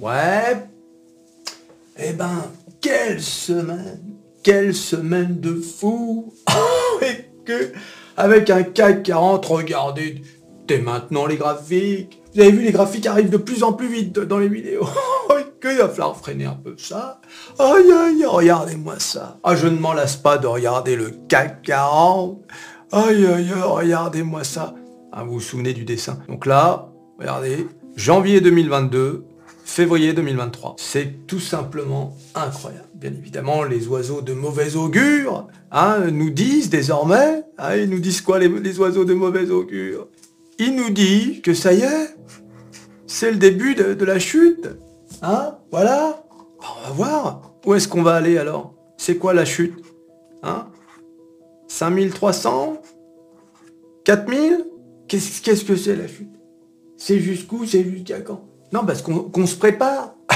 Ouais. Eh ben, quelle semaine Quelle semaine de fou Et que, avec un CAC 40, regardez, dès maintenant les graphiques. Vous avez vu, les graphiques arrivent de plus en plus vite dans les vidéos. que il va falloir freiner un peu ça. Aïe, aïe, regardez-moi ça. Ah, je ne m'en lasse pas de regarder le CAC 40. Aïe, aïe, regardez-moi ça. Ah, vous vous souvenez du dessin Donc là, regardez, janvier 2022, février 2023. C'est tout simplement incroyable. Bien évidemment, les oiseaux de mauvais augure hein, nous disent désormais, hein, ils nous disent quoi les, oiseaux de mauvais augure? Ils nous disent que ça y est, c'est le début de, la chute. Hein Voilà. on va voir. Où est-ce qu'on va aller alors? C'est quoi la chute? Hein? 5300 4000 Qu'est-ce que c'est la chute? C'est jusqu'où? C'est jusqu'à quand? Non, parce qu'on se prépare.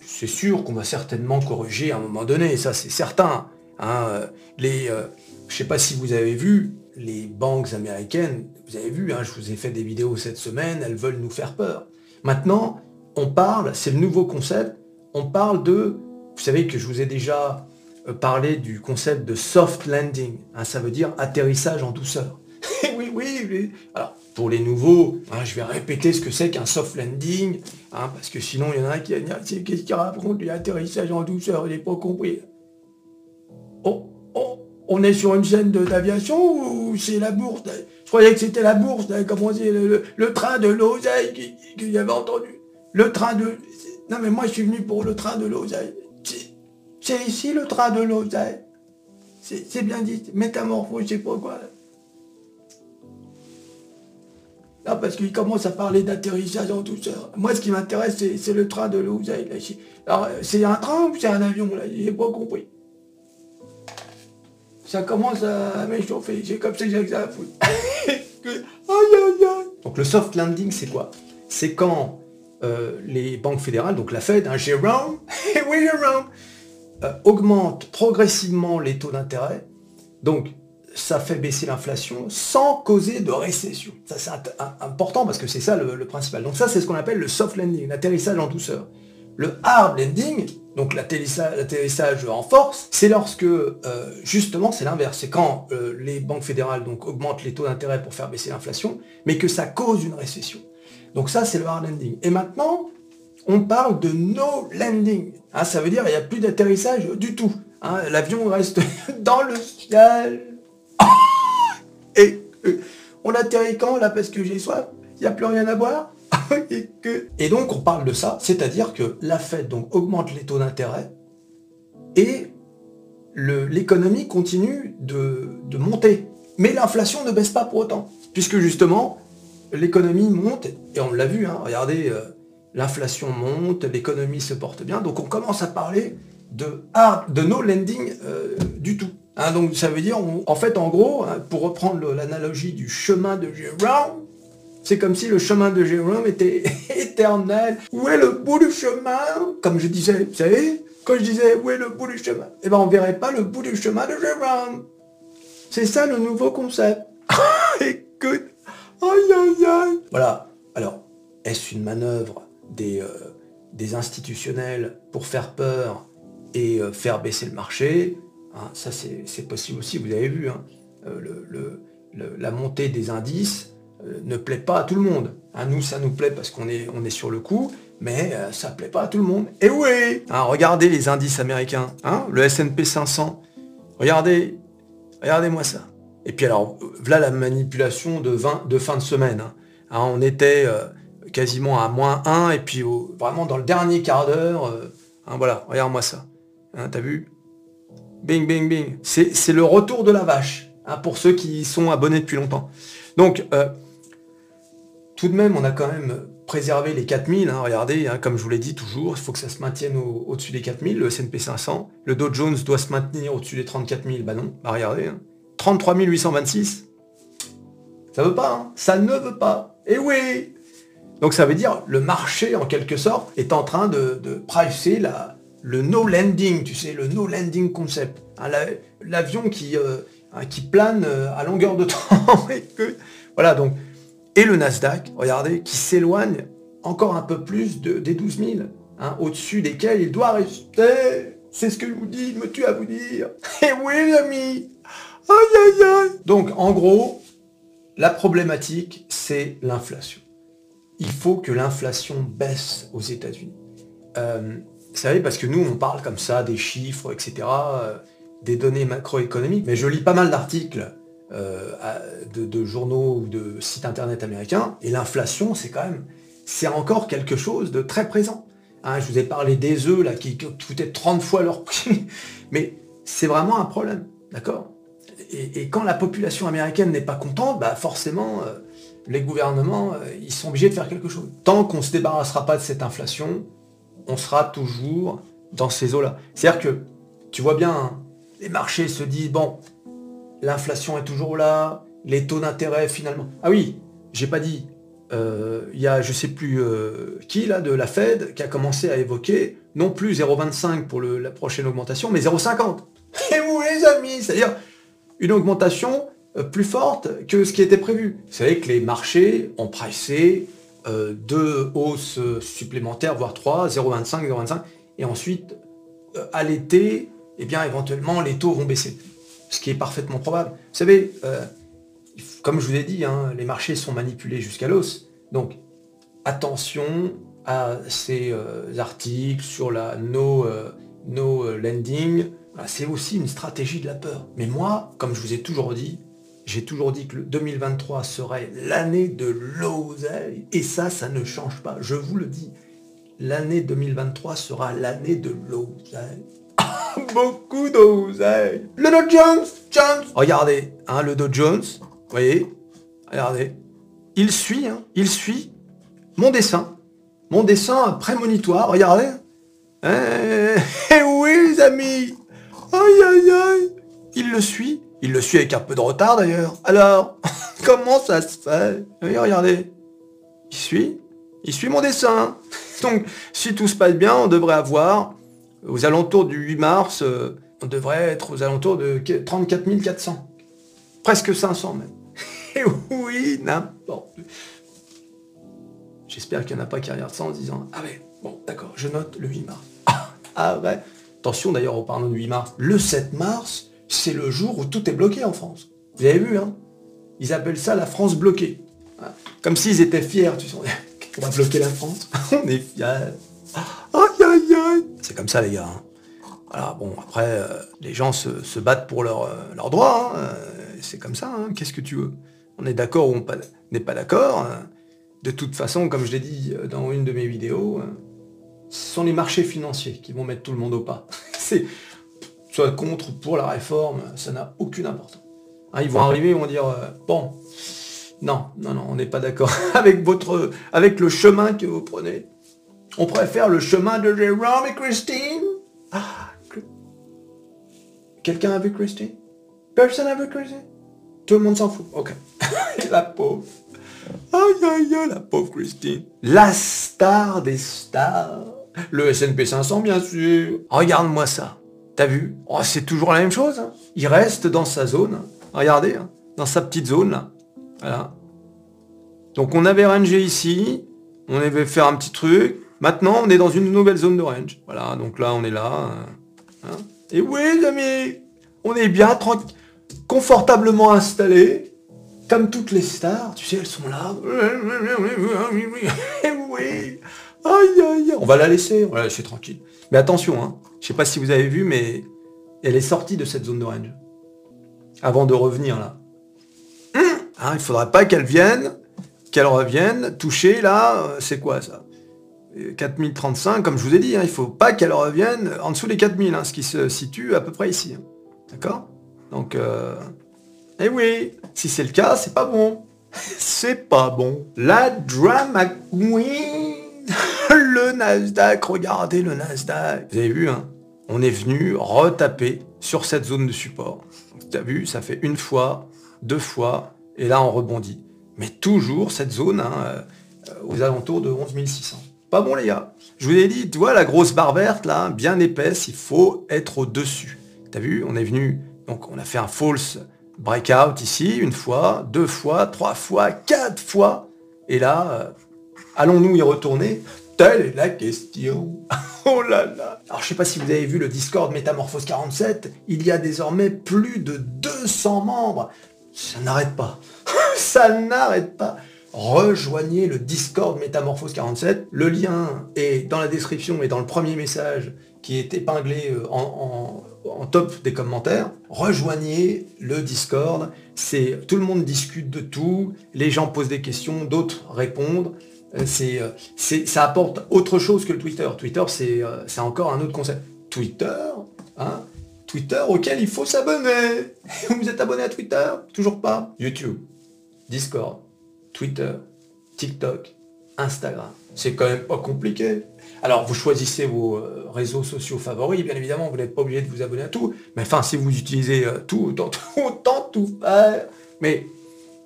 C'est sûr qu'on va certainement corriger à un moment donné, ça c'est certain. Hein. les, euh, je sais pas si vous avez vu, les banques américaines, vous avez vu, hein, je vous ai fait des vidéos cette semaine, elles veulent nous faire peur. Maintenant, on parle, c'est le nouveau concept, on parle de, vous savez que je vous ai déjà euh, parler du concept de soft landing. Hein, ça veut dire atterrissage en douceur. Oui, oui, Alors, pour les nouveaux, hein, je vais répéter ce que c'est qu'un soft landing, hein, parce que sinon, il y en a qui qu'est-ce qu'il raconte l'atterrissage en douceur, je pas compris. On est sur une scène d'aviation ou c'est la bourse? Je croyais que c'était la bourse, comment dire, le, train de l'oseille que j'avais entendu. Le train de... Non mais moi je suis venu pour le train de l'oseille. C'est ici le train de l'oseille. C'est bien dit, métamorphose, je sais pas quoi. Non, parce qu'il commence à parler d'atterrissage en douceur. Moi, ce qui m'intéresse, c'est le train de l'oseille. Alors, c'est un train ou c'est un avion, là? J'ai pas compris. Ça commence à m'échauffer. J'ai comme ça que ça à foutre. Donc, le soft landing, c'est quoi? C'est quand euh, les banques fédérales, donc la Fed, hein, Jérôme, oui, Jérôme, euh, progressivement les taux d'intérêt, donc ça fait baisser l'inflation sans causer de récession. Ça c'est important parce que c'est ça le, principal. Donc ça c'est ce qu'on appelle le soft landing, l'atterrissage en douceur. Le hard landing, donc l'atterrissage en force, c'est lorsque euh, justement c'est l'inverse. C'est quand euh, les banques fédérales donc augmentent les taux d'intérêt pour faire baisser l'inflation, mais que ça cause une récession. Donc ça c'est le hard landing. Et maintenant, on parle de no landing. Hein, ça veut dire qu'il n'y a plus d'atterrissage du tout. Hein. L'avion reste dans le ciel. Et euh, on atterrit quand là parce que j'ai soif? Il n'y a plus rien à boire? Et, donc on parle de ça, c'est-à-dire que la Fed donc, augmente les taux d'intérêt et l'économie continue de, monter. Mais l'inflation ne baisse pas pour autant, puisque justement, l'économie monte, et on l'a vu, hein, regardez, euh, l'inflation monte, l'économie se porte bien, donc on commence à parler de, de no lending euh, du tout. Hein, donc ça veut dire, en fait, en gros, hein, pour reprendre l'analogie du chemin de Jérôme, c'est comme si le chemin de Jérôme était éternel. Où est le bout du chemin? Comme je disais, vous savez, quand je disais où est le bout du chemin? Eh bien, on verrait pas le bout du chemin de Jérôme. C'est ça le nouveau concept. Écoute, aïe aïe aïe. Voilà. Alors, est-ce une manœuvre des, euh, institutionnels pour faire peur et euh, faire baisser le marché? Hein, ça, c'est possible aussi, vous avez vu. Hein. Euh, la montée des indices ne plaît pas à tout le monde. Hein, nous, ça nous plaît parce qu'on est, sur le coup, mais ça ne plaît pas à tout le monde. Et oui Regardez les indices américains. le S&P 500. Regardez, regardez-moi ça. Et puis alors, voilà la manipulation de, 20, de fin de semaine. on était quasiment à moins 1, et puis vraiment dans le dernier quart d'heure, euh, hein, voilà, regarde-moi ça. Hein, T'as vu? Bing, bing, bing. C'est le retour de la vache, hein, pour ceux qui sont abonnés depuis longtemps. Donc, euh, tout de même, on a quand même préservé les 4000, regardez, comme je vous l'ai dit toujours, il faut que ça se maintienne au-dessus des 4000, le S&P 500. Le Dow Jones doit se maintenir au-dessus des 34 000, bah non, bah regardez, 33 826. Ça veut pas, ça ne veut pas. Et oui donc ça veut dire le marché, en quelque sorte, est en train de, de pricer la, le no landing, tu sais, le no landing concept. Hein, l'avion qui, euh, hein, plane euh, à longueur de temps. voilà, donc Et le Nasdaq, regardez, qui s'éloigne encore un peu plus de, des 12 000, hein, au-dessus desquels il doit rester. C'est ce que je vous dis, me tue à vous dire. Et oui, les amis. Aïe, aïe, aïe. Donc, en gros, la problématique, c'est l'inflation. Il faut que l'inflation baisse aux États-Unis. Euh, vous savez, parce que nous, on parle comme ça des chiffres, etc., euh, des données macroéconomiques, mais je lis pas mal d'articles euh, de, journaux ou de sites internet américains, et l'inflation, c'est quand même, c'est encore quelque chose de très présent. Hein, je vous ai parlé des œufs, là, qui coûtaient 30 fois leur prix, mais c'est vraiment un problème, d'accord? Et, quand la population américaine n'est pas contente, bah forcément, euh, les gouvernements, ils sont obligés de faire quelque chose. Tant qu'on ne se débarrassera pas de cette inflation, on sera toujours dans ces eaux-là. C'est-à-dire que, tu vois bien, hein, les marchés se disent, bon, l'inflation est toujours là, les taux d'intérêt finalement. Ah oui, j'ai pas dit, euh, il y a je sais plus qui là de la Fed qui a commencé à évoquer non plus 0,25 pour la prochaine augmentation, mais 0,50. Et vous les amis, c'est-à-dire une augmentation euh, plus forte que ce qui était prévu. Vous savez que les marchés ont pricé euh, deux hausses supplémentaires, voire trois, 0,25, 0,25, et ensuite, euh, à l'été, eh bien, éventuellement, les taux vont baisser. Ce qui est parfaitement probable. Vous savez, comme je vous ai dit, hein, les marchés sont manipulés jusqu'à l'os. Donc, attention à ces articles sur la no, no lending, c'est aussi une stratégie de la peur. Mais moi, comme je vous ai toujours dit, j'ai toujours dit que le 2023 serait l'année de l'oseille. Et ça, ça ne change pas. Je vous le dis. L'année 2023 sera l'année de l'oseille. Beaucoup d'oseille. Le Dow Jones, Jones. Regardez, hein, le Dow Jones. Vous voyez Regardez. Il suit, hein, il suit mon dessin. Mon dessin prémonitoire. Regardez. Eh, eh oui, les amis Aïe aïe aïe Il le suit. Il le suit avec un peu de retard d'ailleurs. Alors, comment ça se fait? Regardez. Il suit. Il suit mon dessin. Donc, si tout se passe bien, on devrait avoir, aux alentours du 8 mars, euh, on devrait être aux alentours de 34 400. Presque 500 même. Et oui, n'importe. J'espère qu'il n'y en a pas qui regardent ça en disant Ah ouais, bon, d'accord, je note le 8 mars. Ah ouais. Attention d'ailleurs, au parlant du 8 mars. Le 7 mars, c'est le jour où tout est bloqué en France. Vous avez vu, hein? Ils appellent ça la France bloquée. Hein? Comme s'ils étaient fiers, tu sais. On va bloquer la France. On est fiers. Aïe, aïe, aïe. C'est comme ça, les gars. Hein. Voilà, bon, après, euh, les gens se, battent pour leurs leur euh, droits. Hein. Euh, c'est comme ça. Qu'est-ce que tu veux? On est d'accord ou on n'est pas d'accord De toute façon, comme je l'ai dit dans une de mes vidéos, ce sont les marchés financiers qui vont mettre tout le monde au pas. C'est soit contre, pour la réforme, ça n'a aucune importance. Hein, ils vont arriver, ils vont dire euh, bon, non, non, non, on n'est pas d'accord avec votre, avec le chemin que vous prenez. On préfère le chemin de Jérôme et Christine. Ah, quelqu'un a vu Christine? Personne n'a vu Christine? Tout le monde s'en fout. Ok. la pauvre. Aïe aïe aïe, la pauvre Christine. La star des stars. Le S&P 500, bien sûr. Regarde-moi ça. T'as vu? Oh, C'est toujours la même chose. Hein. Il reste dans sa zone. Regardez, hein. dans sa petite zone là. Voilà. Donc on avait rangé ici. On avait fait un petit truc. Maintenant, on est dans une nouvelle zone de range. Voilà, donc là, on est là. Hein. Et oui, les amis, on est bien confortablement installé, comme toutes les stars. Tu sais, elles sont là. oui, Aïe, aïe, on va la laisser, on va la laisser tranquille. Mais attention, hein, je sais pas si vous avez vu, mais elle est sortie de cette zone de range. Avant de revenir là. Hein, il faudrait pas qu'elle vienne, qu'elle revienne, toucher là, euh, c'est quoi ça? 4035, comme je vous ai dit, hein, il faut pas qu'elle revienne en dessous des 4000, hein, ce qui se situe à peu près ici. Hein. D'accord? Donc, euh... eh oui, si c'est le cas, c'est pas bon. c'est pas bon. La drama queen Nasdaq, regardez le Nasdaq. Vous avez vu, hein on est venu retaper sur cette zone de support. Tu as vu, ça fait une fois, deux fois, et là on rebondit. Mais toujours cette zone hein, euh, aux alentours de 11 600. Pas bon les gars. Je vous ai dit, tu vois la grosse barre verte là, bien épaisse, il faut être au-dessus. Tu as vu, on est venu, donc on a fait un false breakout ici, une fois, deux fois, trois fois, quatre fois. Et là, euh, allons-nous y retourner? Telle est la question. oh là là. Alors je sais pas si vous avez vu le Discord Métamorphose 47, il y a désormais plus de 200 membres. Ça n'arrête pas. Ça n'arrête pas. Rejoignez le Discord Métamorphose 47. Le lien est dans la description et dans le premier message qui est épinglé euh, en, top des commentaires. Rejoignez le Discord. C'est tout le monde discute de tout. Les gens posent des questions, d'autres répondent. Euh, euh, c'est, ça apporte autre chose que le Twitter. Twitter, c'est, c'est encore un autre concept. Twitter, hein, Twitter auquel il faut s'abonner. Vous êtes abonné à Twitter? Toujours pas YouTube, Discord, Twitter, TikTok, Instagram. C'est quand même pas compliqué. Alors vous choisissez vos euh, réseaux sociaux favoris, bien évidemment, vous n'êtes pas obligé de vous abonner à tout. Mais enfin, si vous utilisez euh, tout, autant, autant, tout faire. Mais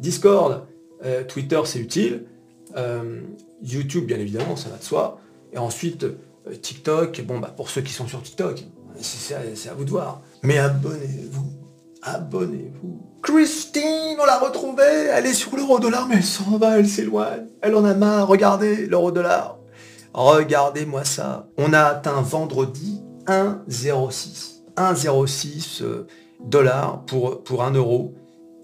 Discord, euh, Twitter, c'est utile. YouTube, bien évidemment, ça va de soi. Et ensuite, TikTok, bon, bah, pour ceux qui sont sur TikTok, c'est à vous de voir. Mais abonnez-vous. Abonnez-vous. Christine, on l'a retrouvée. Elle est sur l'euro-dollar, mais elle s'en va, elle s'éloigne. Elle en a marre. Regardez l'euro-dollar. Regardez-moi ça. On a atteint vendredi 1,06. 1,06 euh, dollars pour, pour 1 euro.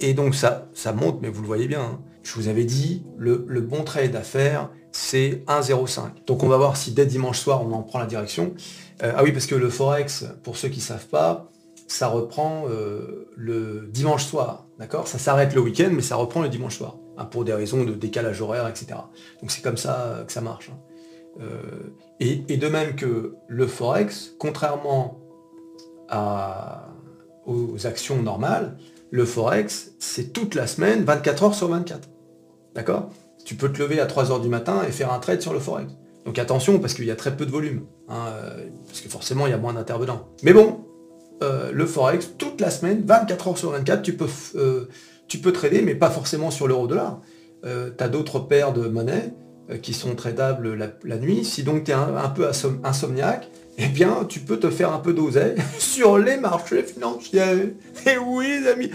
Et donc ça, ça monte, mais vous le voyez bien. Hein. Je vous avais dit, le, bon trade à faire, c'est 1,05. Donc on va voir si dès dimanche soir, on en prend la direction. Euh, ah oui, parce que le Forex, pour ceux qui ne savent pas, ça reprend euh, le dimanche soir, d'accord? Ça s'arrête le week-end, mais ça reprend le dimanche soir, hein, pour des raisons de décalage horaire, etc. Donc c'est comme ça que ça marche. Hein. Euh, et, de même que le Forex, contrairement aux actions normales, le Forex, c'est toute la semaine, 24 heures sur 24. D'accord? Tu peux te lever à 3 heures du matin et faire un trade sur le Forex. Donc attention, parce qu'il y a très peu de volume. Hein, euh, parce que forcément, il y a moins d'intervenants. Mais bon, euh, le Forex, toute la semaine, 24 heures sur 24, tu peux, euh, tu peux trader, mais pas forcément sur l'euro-dollar. tu as d'autres paires de monnaies qui sont tradables la, nuit. Si donc tu es un, peu insomniaque, eh bien, tu peux te faire un peu d'oseille sur les marchés financiers. Et eh oui, les amis,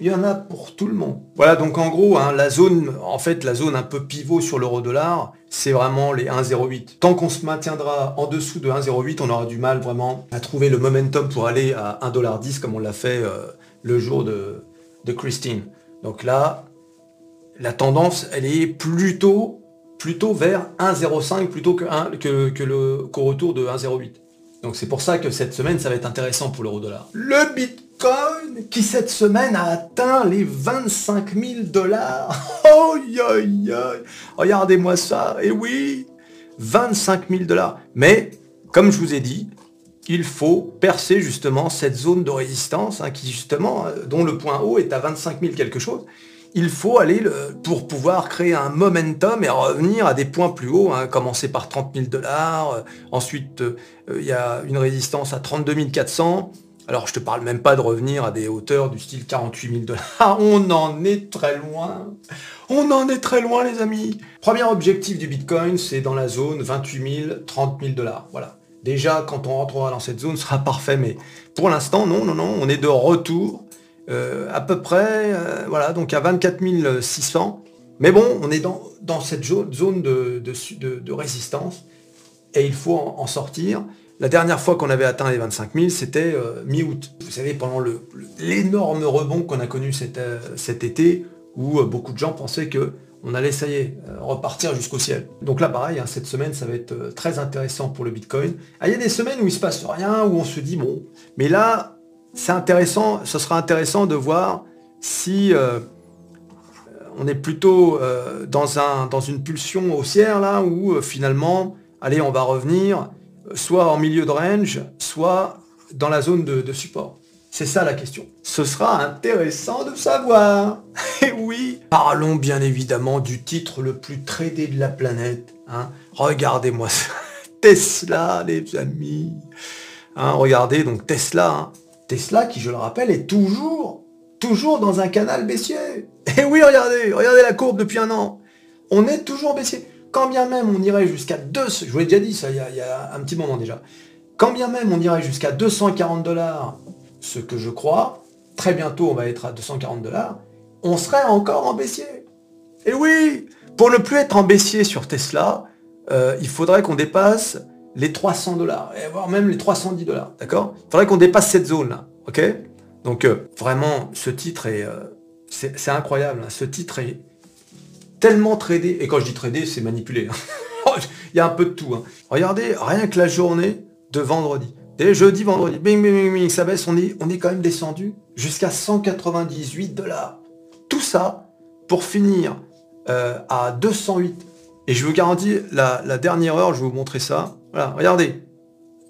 il y en a pour tout le monde. Voilà, donc en gros, hein, la zone, en fait, la zone un peu pivot sur l'euro-dollar, c'est vraiment les 1,08. Tant qu'on se maintiendra en dessous de 1,08, on aura du mal vraiment à trouver le momentum pour aller à 1,10$ comme on l'a fait euh, le jour de, Christine. Donc là, la tendance, elle est plutôt, plutôt vers 1,05 plutôt que, que, que le qu'au retour de 1,08. Donc c'est pour ça que cette semaine, ça va être intéressant pour l'euro-dollar. Le Bitcoin, qui cette semaine a atteint les 25 000 dollars. Oh, Regardez-moi ça. Et oui, 25 000 dollars. Mais, comme je vous ai dit, il faut percer justement cette zone de résistance, hein, qui justement, euh, dont le point haut est à 25 000 quelque chose il faut aller pour pouvoir créer un momentum et revenir à des points plus hauts, hein, commencer par 30 000 dollars, euh, ensuite euh, il y a une résistance à 32 400, alors je te parle même pas de revenir à des hauteurs du style 48 000 dollars, on en est très loin, on en est très loin les amis. Premier objectif du Bitcoin, c'est dans la zone 28 000, 30 000 dollars, voilà. Déjà, quand on rentrera dans cette zone, ce sera parfait, mais pour l'instant, non, non, non, on est de retour euh, à peu près, euh, voilà, donc à 24 600. Mais bon, on est dans, dans cette zone de, de, résistance et il faut en, sortir. La dernière fois qu'on avait atteint les 25 000, c'était euh, mi-août. Vous savez, pendant l'énorme rebond qu'on a connu cet, cet été, où beaucoup de gens pensaient que on allait, ça y est, repartir jusqu'au ciel. Donc là, pareil, hein, cette semaine, ça va être très intéressant pour le Bitcoin. Ah, il y a des semaines où il se passe rien, où on se dit, bon, mais là, c'est intéressant, ce sera intéressant de voir si euh, on est plutôt euh, dans, un, dans une pulsion haussière là, où euh, finalement, allez, on va revenir soit en milieu de range, soit dans la zone de, support. C'est ça la question. Ce sera intéressant de savoir. Et oui, parlons bien évidemment du titre le plus tradé de la planète. Hein. Regardez-moi ça. Tesla, les amis. Hein, regardez, donc Tesla, hein. Tesla, qui je le rappelle, est toujours, toujours dans un canal baissier. Et oui, regardez, regardez la courbe depuis un an. On est toujours baissier. Quand bien même on irait jusqu'à 2, je vous l'ai déjà dit ça il y, a, un petit moment déjà. Quand bien même on irait jusqu'à 240 dollars, ce que je crois, très bientôt on va être à 240 dollars, on serait encore en baissier. Et oui, Pour ne plus être en baissier sur Tesla, euh, il faudrait qu'on dépasse les 300 dollars, voire même les 310 dollars, d'accord? Il faudrait qu'on dépasse cette zone-là, ok? Donc euh, vraiment, ce titre est... Euh, c'est incroyable, hein. ce titre est tellement tradé, et quand je dis tradé, c'est manipulé. Hein. il y a un peu de tout. Hein. Regardez, rien que la journée de vendredi. Dès jeudi, vendredi, bing, bing, bing, bing, ça baisse, on est, on est quand même descendu jusqu'à 198 dollars. Tout ça pour finir à 208. Et je vous garantis, la, la dernière heure, je vais vous montrer ça. Voilà, regardez.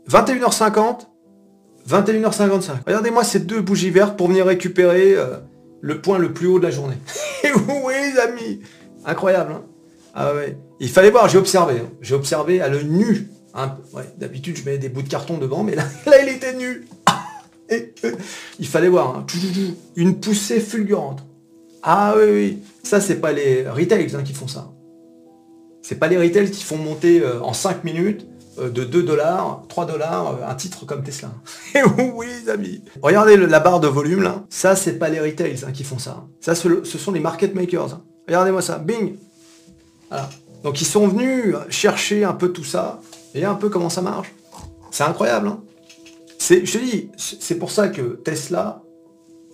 21h50, 21h55. Regardez-moi ces deux bougies vertes pour venir récupérer euh, le point le plus haut de la journée. oui, les amis? Incroyable, hein Ah ouais. Il fallait voir, j'ai observé. Hein. J'ai observé à l'œil nu. D'habitude, je mets des bouts de carton devant, mais là, il était nu. Il fallait voir. Hein. Une poussée fulgurante. Ah oui, oui. Ça, c'est pas les retails qui font ça. C'est pas les retails qui font monter euh, en 5 minutes de 2 dollars, 3 dollars, euh, un titre comme Tesla. Et oui, les amis. Regardez la barre de volume là. Ça, c'est pas les retails hein, qui font ça. Ça, ce, sont les market makers. Hein. Regardez-moi ça. Bing. Voilà. Donc ils sont venus chercher un peu tout ça. Et un peu comment ça marche. C'est incroyable. Hein. c'est, je te dis, c'est pour ça que Tesla,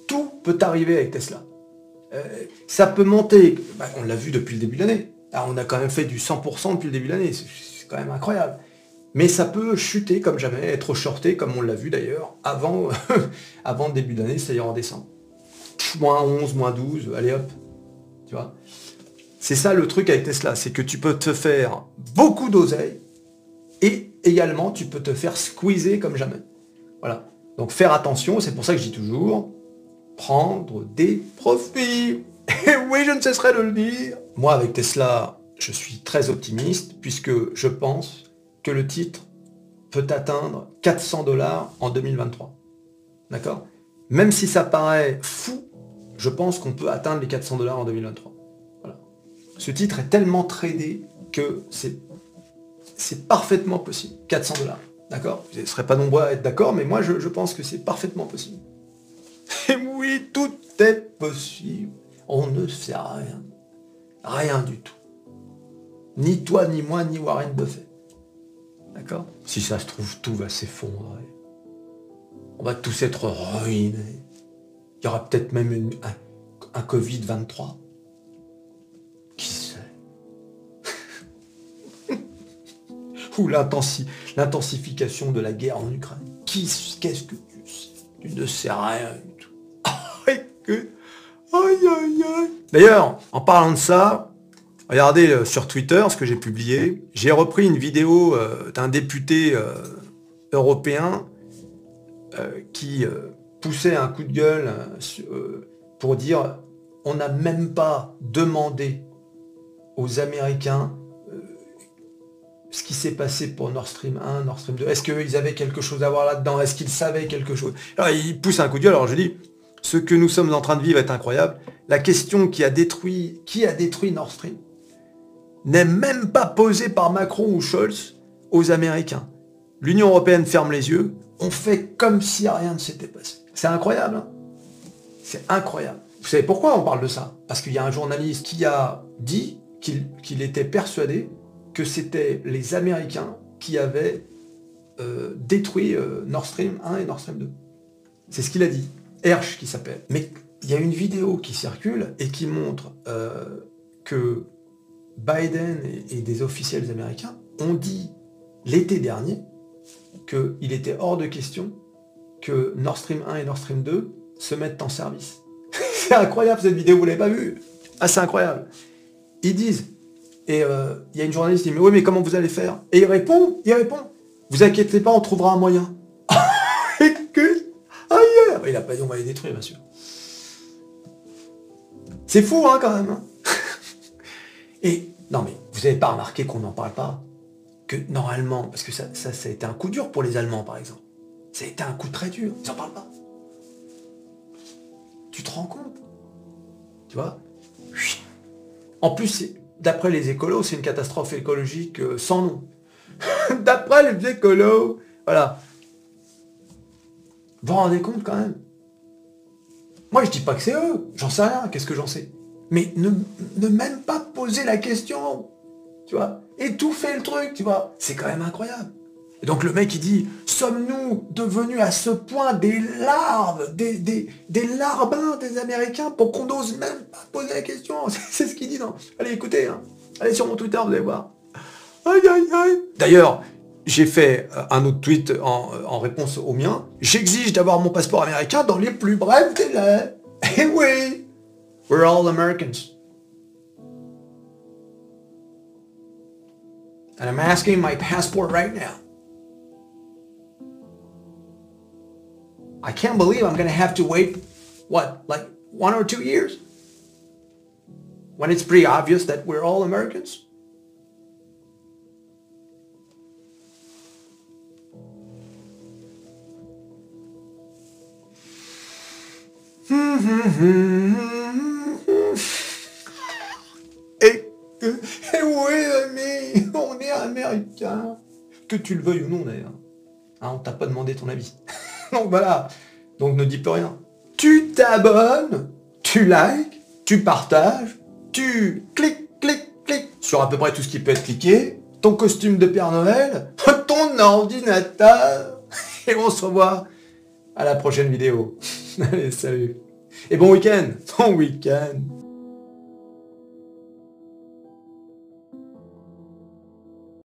tout peut arriver avec Tesla. Euh, ça peut monter. Bah, on l'a vu depuis le début de l'année. on a quand même fait du 100% depuis le début de l'année. C'est quand même incroyable. Mais ça peut chuter comme jamais, être shorté comme on l'a vu d'ailleurs avant, avant le début d'année, c'est-à-dire en décembre. Moins 11, moins 12, allez hop. Tu vois C'est ça le truc avec Tesla, c'est que tu peux te faire beaucoup d'oseille et également tu peux te faire squeezer comme jamais. Voilà. Donc faire attention, c'est pour ça que je dis toujours, prendre des profits. Et oui, je ne cesserai de le dire. Moi, avec Tesla, je suis très optimiste puisque je pense que le titre peut atteindre 400 dollars en 2023. D'accord? Même si ça paraît fou, je pense qu'on peut atteindre les 400 dollars en 2023. Voilà. Ce titre est tellement tradé que c'est parfaitement possible. 400 dollars. D'accord? Je ne serais pas nombreux à être d'accord, mais moi je, je pense que c'est parfaitement possible. Et oui, tout est possible. On ne sait rien. Rien du tout. Ni toi, ni moi, ni Warren Buffett. Si ça se trouve, tout va s'effondrer. On va tous être ruinés. Il y aura peut-être même un, Covid-23. Qui sait? Ou l'intensification de la guerre en Ukraine. Qu'est-ce que tu sais? Tu ne sais rien du tout. D'ailleurs, en parlant de ça, Regardez euh, sur Twitter ce que j'ai publié. J'ai repris une vidéo euh, d'un député euh, européen qui poussait un coup de gueule pour dire on n'a même pas demandé aux Américains ce qui s'est passé pour Nord Stream 1, Nord Stream 2. Est-ce qu'ils avaient quelque chose à voir là-dedans? Est-ce qu'ils savaient quelque chose? Alors il pousse un coup de gueule, alors je dis, ce que nous sommes en train de vivre est incroyable. La question qui a détruit, qui a détruit Nord Stream n'est même pas posé par Macron ou Scholz aux Américains. L'Union européenne ferme les yeux, on fait comme si rien ne s'était passé. C'est incroyable. Hein. c'est incroyable. Vous savez pourquoi on parle de ça? Parce qu'il y a un journaliste qui a dit qu'il était persuadé que c'était les Américains qui avaient euh, détruit euh, Nord Stream 1 et Nord Stream 2. C'est ce qu'il a dit. Hersch qui s'appelle. Mais il y a une vidéo qui circule et qui montre euh, que Biden et, des officiels américains ont dit l'été dernier qu'il était hors de question que Nord Stream 1 et Nord Stream 2 se mettent en service. c'est incroyable cette vidéo, vous l'avez pas vue Ah c'est incroyable. Ils disent, et euh, il y a une journaliste qui dit, mais oui mais comment vous allez faire? Et il répond, il répond, vous inquiétez pas, on trouvera un moyen. il a pas dit on va les détruire bien sûr. C'est fou hein quand même. Hein. Et non mais vous n'avez pas remarqué qu'on n'en parle pas Que normalement, parce que ça, ça, a été un coup dur pour les Allemands par exemple. Ça a été un coup très dur. Ils n'en parlent pas. Tu te rends compte? Tu vois? En plus, d'après les écolos, c'est une catastrophe écologique euh, sans nom. d'après les écolos, voilà. Vous vous rendez compte quand même? Moi je dis pas que c'est eux, j'en sais rien, qu'est-ce que j'en sais? Mais ne, ne même pas poser la question. Tu vois Étouffer le truc, tu vois C'est quand même incroyable. Et donc le mec il dit, sommes-nous devenus à ce point des larves, des, des, des larbins des Américains pour qu'on n'ose même pas poser la question? C'est ce qu'il dit, non Allez écoutez, hein. allez sur mon Twitter, vous allez voir. Aïe aïe aïe D'ailleurs, j'ai fait euh, un autre tweet en, en réponse au mien. J'exige d'avoir mon passeport américain dans les plus brefs délais. Eh oui We're all Americans. And I'm asking my passport right now. I can't believe I'm going to have to wait, what, like one or two years? When it's pretty obvious that we're all Americans? Et, Que tu le veuilles ou non, d'ailleurs. Hein, on t'a pas demandé ton avis. Donc voilà. Donc ne dis plus rien. Tu t'abonnes, tu likes, tu partages, tu cliques, cliques, cliques sur à peu près tout ce qui peut être cliqué, ton costume de Père Noël, ton ordinateur, et on se revoit à la prochaine vidéo. Allez, salut. Et bon week-end Bon week-end